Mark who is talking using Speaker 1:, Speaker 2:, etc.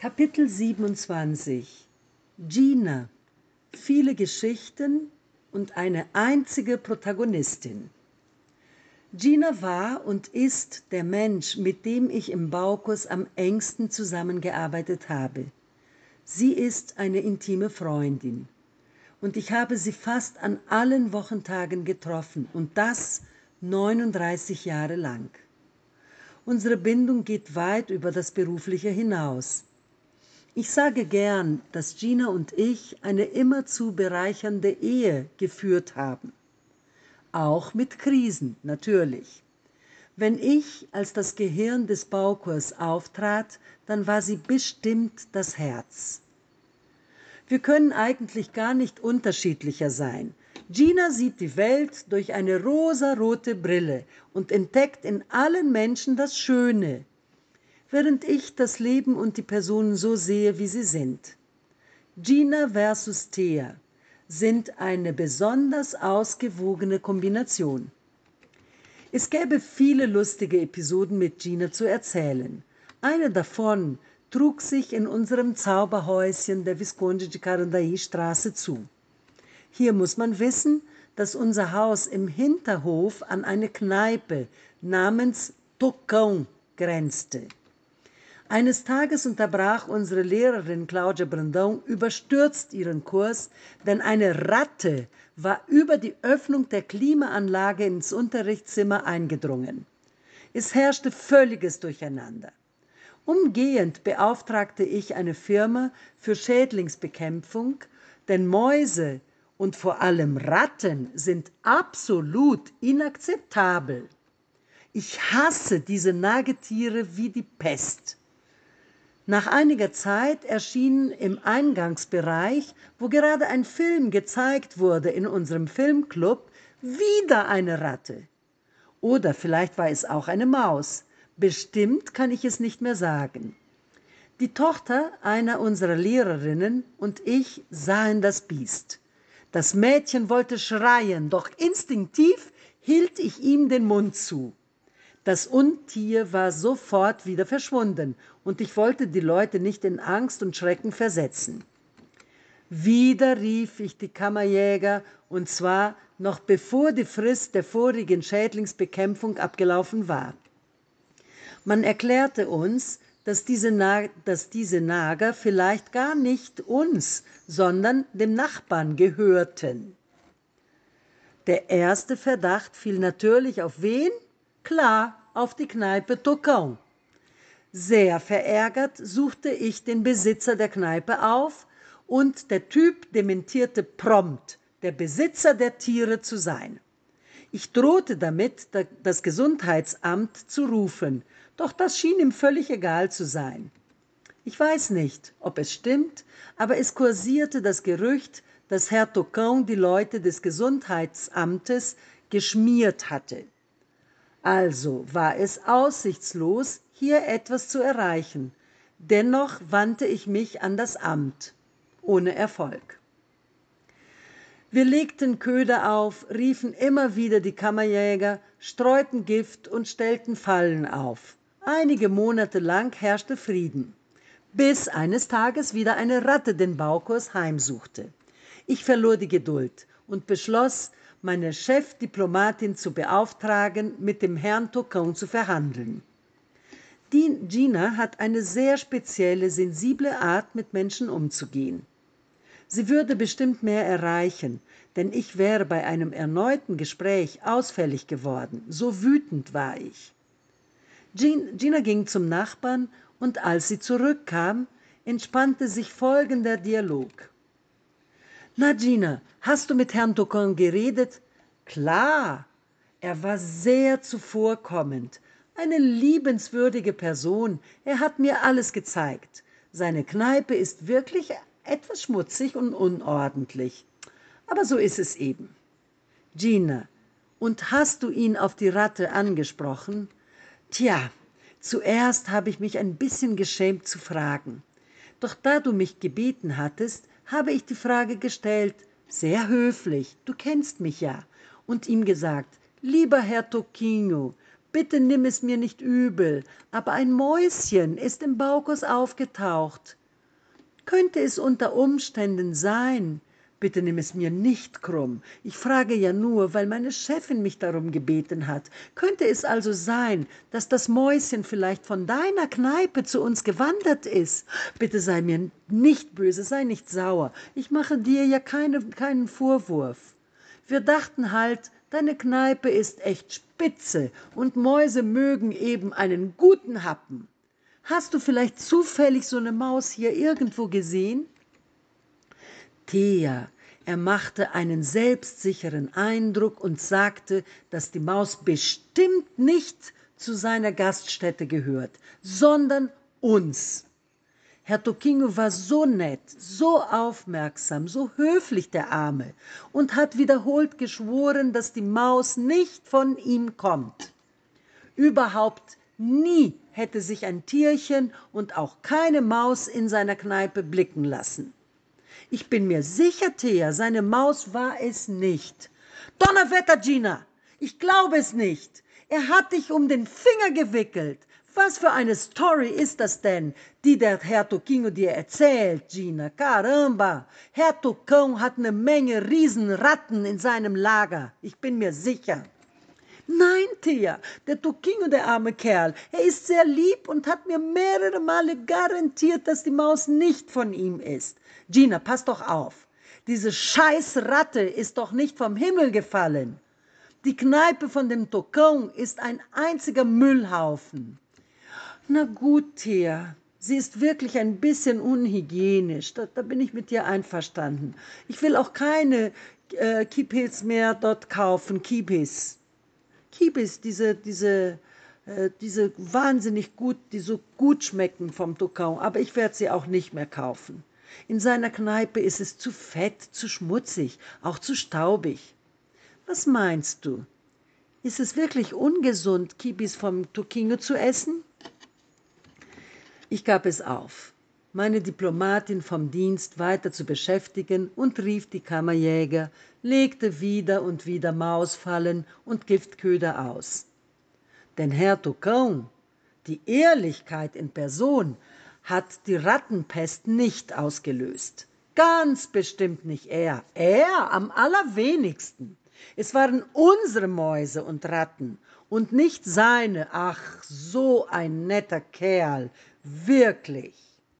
Speaker 1: Kapitel 27 Gina Viele Geschichten und eine einzige Protagonistin. Gina war und ist der Mensch, mit dem ich im Baukurs am engsten zusammengearbeitet habe. Sie ist eine intime Freundin und ich habe sie fast an allen Wochentagen getroffen und das 39 Jahre lang. Unsere Bindung geht weit über das Berufliche hinaus. Ich sage gern, dass Gina und ich eine immerzu bereichernde Ehe geführt haben. Auch mit Krisen, natürlich. Wenn ich als das Gehirn des Baukurs auftrat, dann war sie bestimmt das Herz. Wir können eigentlich gar nicht unterschiedlicher sein. Gina sieht die Welt durch eine rosarote Brille und entdeckt in allen Menschen das Schöne, während ich das Leben und die Personen so sehe, wie sie sind. Gina versus Thea sind eine besonders ausgewogene Kombination. Es gäbe viele lustige Episoden mit Gina zu erzählen. Eine davon trug sich in unserem Zauberhäuschen der Visconde de Carandaí Straße zu. Hier muss man wissen, dass unser Haus im Hinterhof an eine Kneipe namens Tocão grenzte. Eines Tages unterbrach unsere Lehrerin Claudia Brandão überstürzt ihren Kurs, denn eine Ratte war über die Öffnung der Klimaanlage ins Unterrichtszimmer eingedrungen. Es herrschte völliges Durcheinander. Umgehend beauftragte ich eine Firma für Schädlingsbekämpfung, denn Mäuse und vor allem Ratten sind absolut inakzeptabel. Ich hasse diese Nagetiere wie die Pest. Nach einiger Zeit erschien im Eingangsbereich, wo gerade ein Film gezeigt wurde in unserem Filmclub, wieder eine Ratte. Oder vielleicht war es auch eine Maus. Bestimmt kann ich es nicht mehr sagen. Die Tochter einer unserer Lehrerinnen und ich sahen das Biest. Das Mädchen wollte schreien, doch instinktiv hielt ich ihm den Mund zu. Das Untier war sofort wieder verschwunden und ich wollte die Leute nicht in Angst und Schrecken versetzen. Wieder rief ich die Kammerjäger und zwar noch bevor die Frist der vorigen Schädlingsbekämpfung abgelaufen war. Man erklärte uns, dass diese, dass diese Nager vielleicht gar nicht uns, sondern dem Nachbarn gehörten. Der erste Verdacht fiel natürlich auf wen? Klar, auf die Kneipe Tocão. Sehr verärgert suchte ich den Besitzer der Kneipe auf und der Typ dementierte prompt, der Besitzer der Tiere zu sein. Ich drohte damit, das Gesundheitsamt zu rufen, doch das schien ihm völlig egal zu sein. Ich weiß nicht, ob es stimmt, aber es kursierte das Gerücht, dass Herr Tocão die Leute des Gesundheitsamtes geschmiert hatte. Also war es aussichtslos, hier etwas zu erreichen. Dennoch wandte ich mich an das Amt, ohne Erfolg. Wir legten Köder auf, riefen immer wieder die Kammerjäger, streuten Gift und stellten Fallen auf. Einige Monate lang herrschte Frieden, bis eines Tages wieder eine Ratte den Baukurs heimsuchte. Ich verlor die Geduld und beschloss, meine Chefdiplomatin zu beauftragen, mit dem Herrn Tocon zu verhandeln. Die Gina hat eine sehr spezielle, sensible Art, mit Menschen umzugehen. Sie würde bestimmt mehr erreichen, denn ich wäre bei einem erneuten Gespräch ausfällig geworden, so wütend war ich. Gina ging zum Nachbarn und als sie zurückkam, entspannte sich folgender Dialog. Na Gina, hast du mit Herrn Tocon geredet? Klar, er war sehr zuvorkommend, eine liebenswürdige Person. Er hat mir alles gezeigt. Seine Kneipe ist wirklich etwas schmutzig und unordentlich. Aber so ist es eben. Gina, und hast du ihn auf die Ratte angesprochen? Tja, zuerst habe ich mich ein bisschen geschämt zu fragen. Doch da du mich gebeten hattest, habe ich die Frage gestellt, sehr höflich, du kennst mich ja, und ihm gesagt, lieber Herr Tocchino, Bitte nimm es mir nicht übel, aber ein Mäuschen ist im Baukus aufgetaucht. Könnte es unter Umständen sein, Bitte nimm es mir nicht krumm. Ich frage ja nur, weil meine Chefin mich darum gebeten hat. Könnte es also sein, dass das Mäuschen vielleicht von deiner Kneipe zu uns gewandert ist? Bitte sei mir nicht böse, sei nicht sauer. Ich mache dir ja keine, keinen Vorwurf. Wir dachten halt, deine Kneipe ist echt spitze und Mäuse mögen eben einen guten Happen. Hast du vielleicht zufällig so eine Maus hier irgendwo gesehen? Thea, er machte einen selbstsicheren Eindruck und sagte, dass die Maus bestimmt nicht zu seiner Gaststätte gehört, sondern uns. Herr Tokingo war so nett, so aufmerksam, so höflich der Arme und hat wiederholt geschworen, dass die Maus nicht von ihm kommt. Überhaupt nie hätte sich ein Tierchen und auch keine Maus in seiner Kneipe blicken lassen. Ich bin mir sicher, Thea, seine Maus war es nicht. Donnerwetter, Gina! Ich glaube es nicht. Er hat dich um den Finger gewickelt. Was für eine Story ist das denn, die der Herr Toquinho dir erzählt, Gina? Caramba! Herr Tocão hat eine Menge Riesenratten in seinem Lager. Ich bin mir sicher. Nein, Thea, der Toquinho, der arme Kerl, er ist sehr lieb und hat mir mehrere Male garantiert, dass die Maus nicht von ihm ist. Gina, pass doch auf. Diese Scheißratte ist doch nicht vom Himmel gefallen. Die Kneipe von dem Tokon ist ein einziger Müllhaufen. Na gut, Thea, sie ist wirklich ein bisschen unhygienisch. Da, da bin ich mit dir einverstanden. Ich will auch keine äh, Kipis mehr dort kaufen. Kipis. Kipis, diese, diese, äh, diese wahnsinnig gut, die so gut schmecken vom Tokau. Aber ich werde sie auch nicht mehr kaufen. In seiner Kneipe ist es zu fett, zu schmutzig, auch zu staubig. Was meinst du? Ist es wirklich ungesund, Kibis vom Tokingo zu essen? Ich gab es auf, meine Diplomatin vom Dienst weiter zu beschäftigen und rief die Kammerjäger, legte wieder und wieder Mausfallen und Giftköder aus. Denn Herr Tocon, die Ehrlichkeit in Person, hat die Rattenpest nicht ausgelöst. Ganz bestimmt nicht er. Er am allerwenigsten. Es waren unsere Mäuse und Ratten und nicht seine. Ach, so ein netter Kerl. Wirklich.